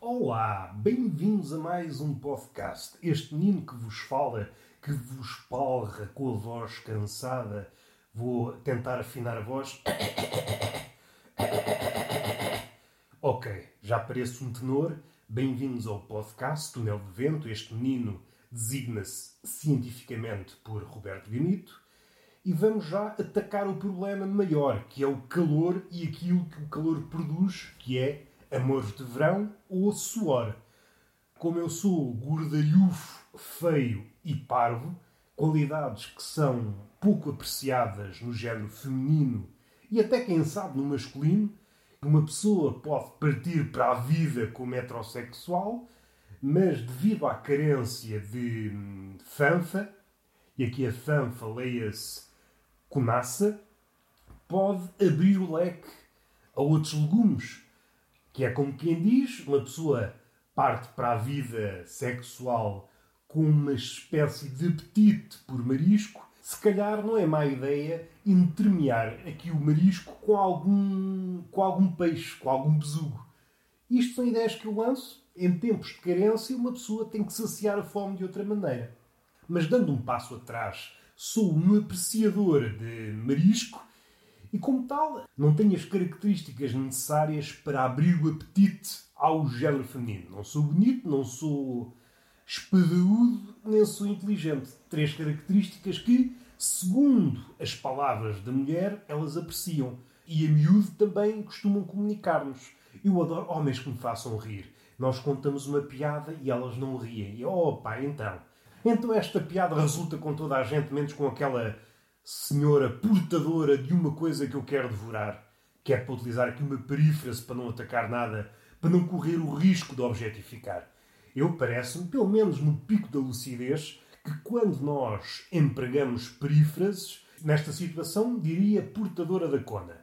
Olá, bem-vindos a mais um podcast. Este menino que vos fala, que vos palra com a voz cansada, vou tentar afinar a voz. Ok, já pareço um tenor. Bem-vindos ao podcast Túnel de Vento. Este menino designa-se cientificamente por Roberto Benito. E vamos já atacar o problema maior, que é o calor e aquilo que o calor produz, que é amores de verão ou suor. Como eu sou gordalhufo, feio e parvo, qualidades que são pouco apreciadas no género feminino e até quem sabe no masculino, uma pessoa pode partir para a vida como heterossexual, mas devido à carência de hum, fanfa, e aqui a fanfa leia-se conaça, pode abrir o leque a outros legumes que é como quem diz, uma pessoa parte para a vida sexual com uma espécie de apetite por marisco, se calhar não é má ideia entremear aqui o marisco com algum, com algum peixe, com algum besugo. Isto são ideias que eu lanço. Em tempos de carência, uma pessoa tem que saciar a fome de outra maneira. Mas dando um passo atrás, sou um apreciador de marisco e, como tal, não tem as características necessárias para abrir o apetite ao género feminino. Não sou bonito, não sou espadaúdo, nem sou inteligente. Três características que, segundo as palavras da mulher, elas apreciam. E a miúdo também costumam comunicar-nos. Eu adoro homens que me façam rir. Nós contamos uma piada e elas não riem. E, oh pá, então. Então esta piada resulta com toda a gente, menos com aquela senhora portadora de uma coisa que eu quero devorar, que é para utilizar aqui uma perífrase para não atacar nada, para não correr o risco de objetificar. Eu parece-me, pelo menos no pico da lucidez, que quando nós empregamos perífrases, nesta situação diria portadora da cona.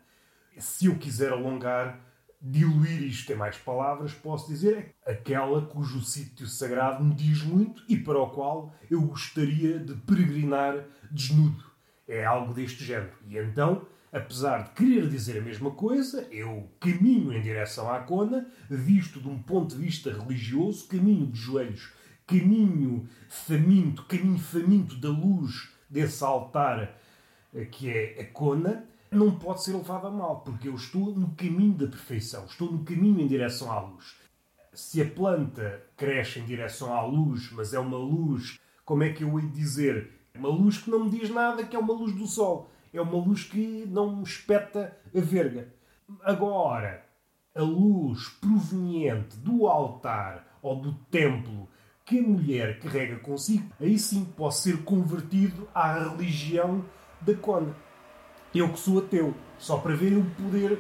Se eu quiser alongar, diluir isto em mais palavras, posso dizer aquela cujo sítio sagrado me diz muito e para o qual eu gostaria de peregrinar desnudo. É algo deste género. E então, apesar de querer dizer a mesma coisa, eu caminho em direção à cona, visto de um ponto de vista religioso, caminho de joelhos, caminho faminto, caminho faminto da luz desse altar eh, que é a cona, não pode ser levado a mal, porque eu estou no caminho da perfeição, estou no caminho em direção à luz. Se a planta cresce em direção à luz, mas é uma luz, como é que eu hei dizer, uma luz que não me diz nada, que é uma luz do sol. É uma luz que não me espeta a verga. Agora, a luz proveniente do altar ou do templo que a mulher carrega consigo, aí sim posso ser convertido à religião da Cona. Eu que sou ateu, só para ver o poder,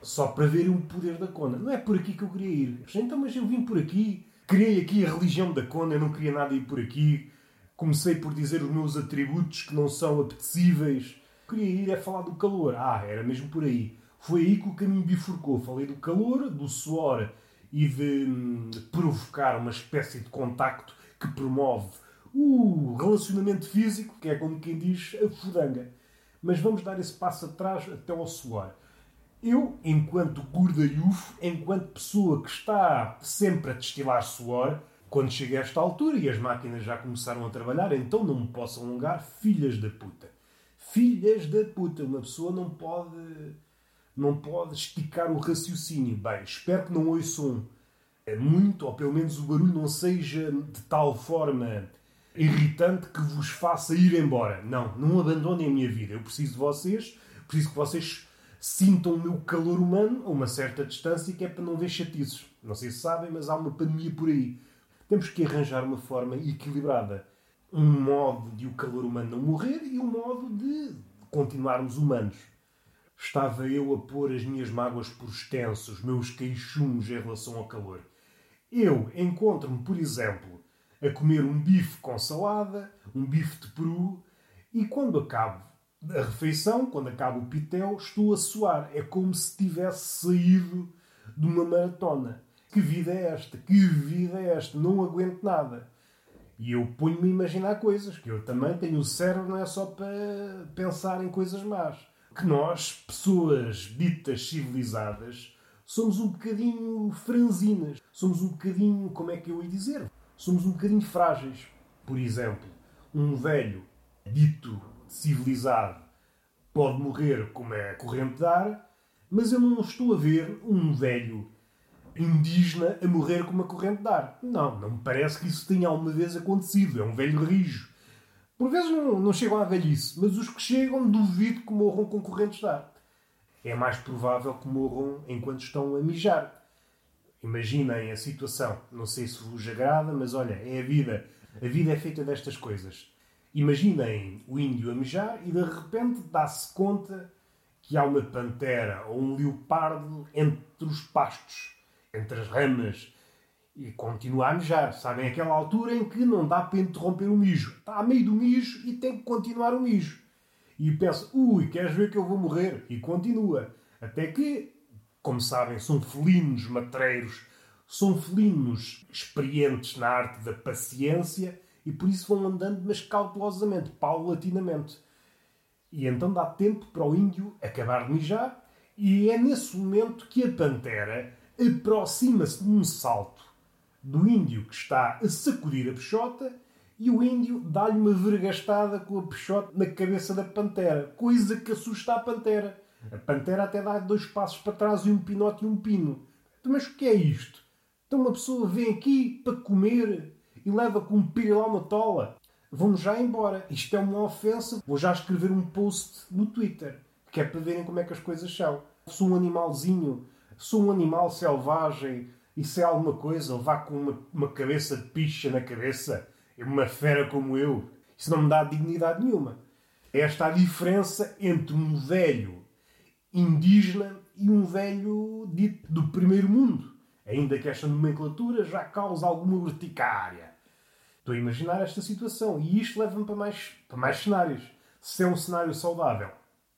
só para ver o poder da Cona. Não é por aqui que eu queria ir. Então, mas eu vim por aqui, criei aqui a religião da Cona, eu não queria nada ir por aqui comecei por dizer os meus atributos que não são apetecíveis. Queria ir é falar do calor. Ah, era mesmo por aí. Foi aí que o caminho bifurcou. Falei do calor, do suor e de, hum, provocar uma espécie de contacto que promove o relacionamento físico, que é como quem diz a fudanga. Mas vamos dar esse passo atrás até ao suor. Eu, enquanto gordalhufo, enquanto pessoa que está sempre a destilar suor, quando cheguei a esta altura e as máquinas já começaram a trabalhar, então não me posso alongar, filhas da puta. Filhas da puta. Uma pessoa não pode, não pode esticar o raciocínio. Bem, espero que não ouçam muito, ou pelo menos o barulho não seja de tal forma irritante que vos faça ir embora. Não, não abandonem a minha vida. Eu preciso de vocês, preciso que vocês sintam o meu calor humano a uma certa distância, que é para não ver chatices. Não sei se sabem, mas há uma pandemia por aí. Temos que arranjar uma forma equilibrada. Um modo de o calor humano não morrer e um modo de continuarmos humanos. Estava eu a pôr as minhas mágoas por extenso, os meus queixumes em relação ao calor. Eu encontro-me, por exemplo, a comer um bife com salada, um bife de peru, e quando acabo a refeição, quando acabo o pitel, estou a suar. É como se tivesse saído de uma maratona. Que vida é esta? Que vida é esta? Não aguento nada. E eu ponho-me a imaginar coisas, que eu também tenho o cérebro, não é só para pensar em coisas más. Que nós, pessoas ditas civilizadas, somos um bocadinho franzinas, somos um bocadinho, como é que eu ia dizer? Somos um bocadinho frágeis. Por exemplo, um velho dito civilizado pode morrer como é corrente de ar, mas eu não estou a ver um velho indígena a morrer com uma corrente de ar. Não, não me parece que isso tenha alguma vez acontecido. É um velho rijo. Por vezes não, não chegam à velhice, mas os que chegam duvido que morram com correntes de ar é mais provável que morram enquanto estão a mijar. Imaginem a situação. Não sei se vos agrada, mas olha, é a vida. A vida é feita destas coisas. Imaginem o índio a mijar e de repente dá-se conta que há uma pantera ou um leopardo entre os pastos, entre as ramas, e continua a mijar. Sabem aquela altura em que não dá para interromper o mijo. Está a meio do mijo e tem que continuar o mijo e pensa, ui, queres ver que eu vou morrer? E continua. Até que, como sabem, são felinos matreiros, são felinos experientes na arte da paciência e por isso vão andando, mas cautelosamente, paulatinamente. E então dá tempo para o índio acabar de mijar e é nesse momento que a pantera aproxima-se de um salto do índio que está a sacudir a peixota e o índio dá-lhe uma vergastada com a peixote na cabeça da pantera, coisa que assusta a pantera. A pantera até dá dois passos para trás e um pinote e um pino. Mas o que é isto? Então uma pessoa vem aqui para comer e leva com um pirilau na tola. Vamos já embora. Isto é uma ofensa. Vou já escrever um post no Twitter, que é para verem como é que as coisas são. Sou um animalzinho, sou um animal selvagem, e se é alguma coisa, levar com uma, uma cabeça de picha na cabeça uma fera como eu. Isso não me dá dignidade nenhuma. É esta a diferença entre um velho indígena e um velho dito do primeiro mundo. Ainda que esta nomenclatura já cause alguma urticária. Estou a imaginar esta situação e isto leva-me para mais, para mais cenários. Se é um cenário saudável,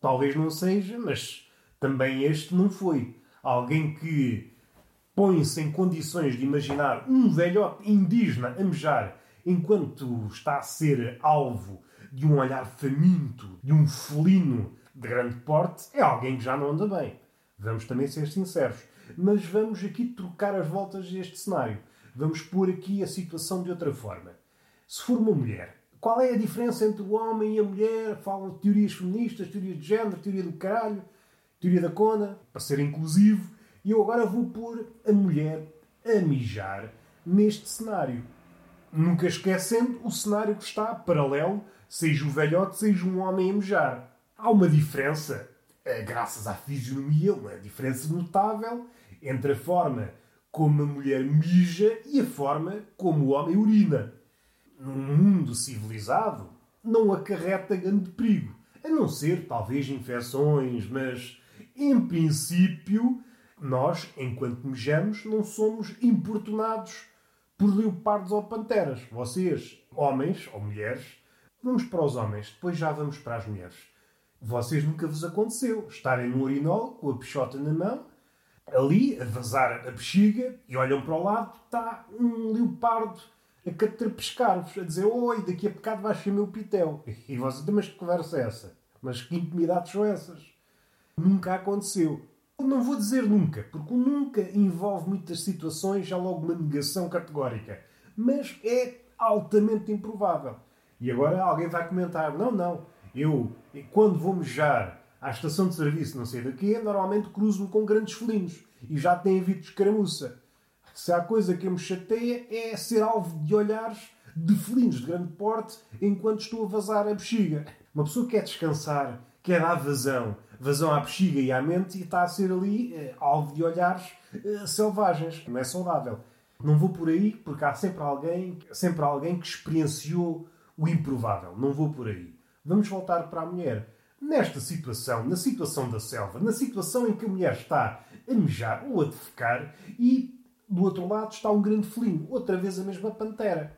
talvez não seja, mas também este não foi. Alguém que põe-se em condições de imaginar um velhote indígena a mejar enquanto está a ser alvo de um olhar faminto, de um felino de grande porte, é alguém que já não anda bem. Vamos também ser sinceros. Mas vamos aqui trocar as voltas deste cenário. Vamos pôr aqui a situação de outra forma. Se for uma mulher, qual é a diferença entre o homem e a mulher? Falam de teorias feministas, teorias de género, teoria do caralho, teoria da cona, para ser inclusivo. E eu agora vou pôr a mulher a mijar neste cenário nunca esquecendo o cenário que está paralelo, seja o velhote, seja um homem a mejar. Há uma diferença, eh, graças à fisionomia, uma diferença notável entre a forma como a mulher mija e a forma como o homem urina. Num mundo civilizado, não acarreta grande perigo, a não ser talvez infecções, mas em princípio, nós, enquanto mejamos, não somos importunados por leopardos ou panteras. Vocês, homens ou mulheres, vamos para os homens, depois já vamos para as mulheres. Vocês nunca vos aconteceu estarem no urinol com a peixota na mão, ali a vazar a bexiga e olham para o lado, está um leopardo a catrapescar-vos, a dizer: Oi, daqui a bocado vais ser meu pitel. E vocês, mas que conversa é essa? Mas que intimidades são essas? Nunca aconteceu. Não vou dizer nunca, porque o nunca envolve muitas situações, já logo uma negação categórica. Mas é altamente improvável. E agora alguém vai comentar: não, não, eu, quando vou mejar à estação de serviço, não sei daqui, normalmente cruzo-me com grandes felinos e já tem havido escaramuça. Se há coisa que me chateia é ser alvo de olhares de felinos de grande porte enquanto estou a vazar a bexiga. Uma pessoa quer descansar, quer dar vazão, vazão à bexiga e à mente e está a ser ali eh, alvo de olhares eh, selvagens. Não é saudável. Não vou por aí porque há sempre alguém, sempre alguém que experienciou o improvável. Não vou por aí. Vamos voltar para a mulher. Nesta situação, na situação da selva, na situação em que a mulher está a mejar ou a defecar e do outro lado está um grande felino, outra vez a mesma pantera.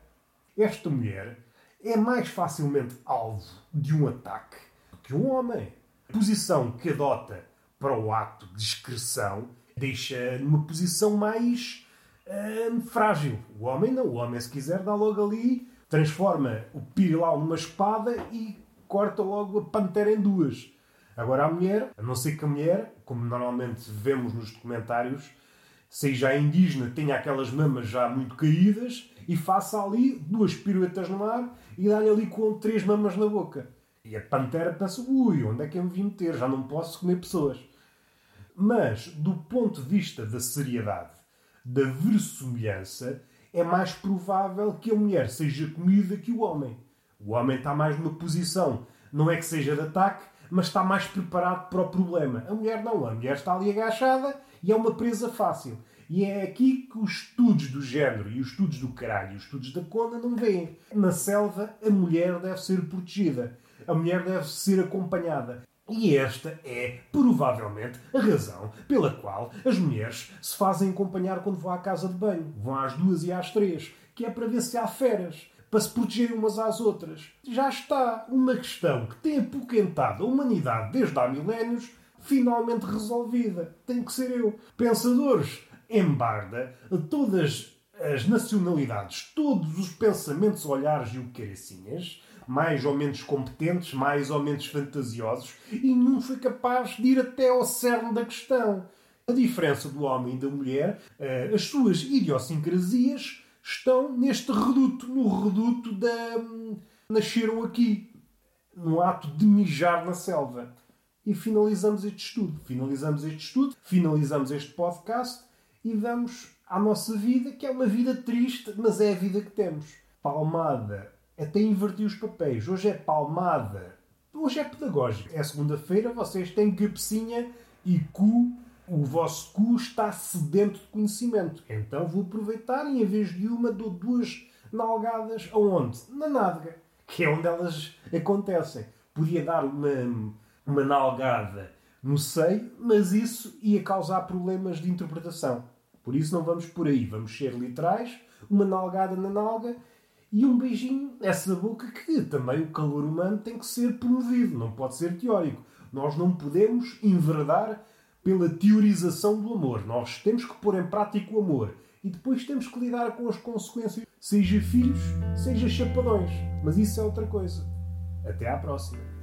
Esta mulher é mais facilmente alvo de um ataque que um homem posição que adota para o ato de excreção deixa numa posição mais hum, frágil. O homem não. O homem, se quiser, dá logo ali, transforma o pirilau numa espada e corta logo a pantera em duas. Agora a mulher, a não ser que a mulher, como normalmente vemos nos documentários, seja indígena, tenha aquelas mamas já muito caídas e faça ali duas piruetas no ar e dá-lhe ali com três mamas na boca. E a pantera pensa, ui, onde é que eu me vim meter? Já não posso comer pessoas. Mas, do ponto de vista da seriedade, da verossimilhança, é mais provável que a mulher seja comida que o homem. O homem está mais numa posição, não é que seja de ataque, mas está mais preparado para o problema. A mulher não, a mulher está ali agachada e é uma presa fácil. E é aqui que os estudos do género e os estudos do caralho e os estudos da conda não veem. Na selva, a mulher deve ser protegida. A mulher deve ser acompanhada. E esta é, provavelmente, a razão pela qual as mulheres se fazem acompanhar quando vão à casa de banho. Vão às duas e às três, que é para ver se há feras, para se protegerem umas às outras. Já está uma questão que tem apoquentado a humanidade desde há milénios, finalmente resolvida. Tem que ser eu. Pensadores em barda, todas as nacionalidades, todos os pensamentos, olhares e o caracinhas, mais ou menos competentes, mais ou menos fantasiosos, e nenhum foi capaz de ir até ao cerne da questão. A diferença do homem e da mulher, eh, as suas idiosincrasias, estão neste reduto, no reduto da. Hum, nasceram aqui, no ato de mijar na selva. E finalizamos este estudo. Finalizamos este estudo, finalizamos este podcast e vamos à nossa vida, que é uma vida triste, mas é a vida que temos. Palmada até inverti os papéis. Hoje é palmada. Hoje é pedagógico. É segunda-feira, vocês têm cabecinha e cu. O vosso cu está sedento de conhecimento. Então vou aproveitar e em vez de uma dou duas nalgadas aonde? Na nádega. Que é onde elas acontecem. Podia dar uma, uma nalgada no seio, mas isso ia causar problemas de interpretação. Por isso não vamos por aí. Vamos ser literais. Uma nalgada na nalga e um beijinho nessa boca que também o calor humano tem que ser promovido, não pode ser teórico. Nós não podemos enverdar pela teorização do amor. Nós temos que pôr em prática o amor e depois temos que lidar com as consequências, seja filhos, seja chapadões. Mas isso é outra coisa. Até à próxima.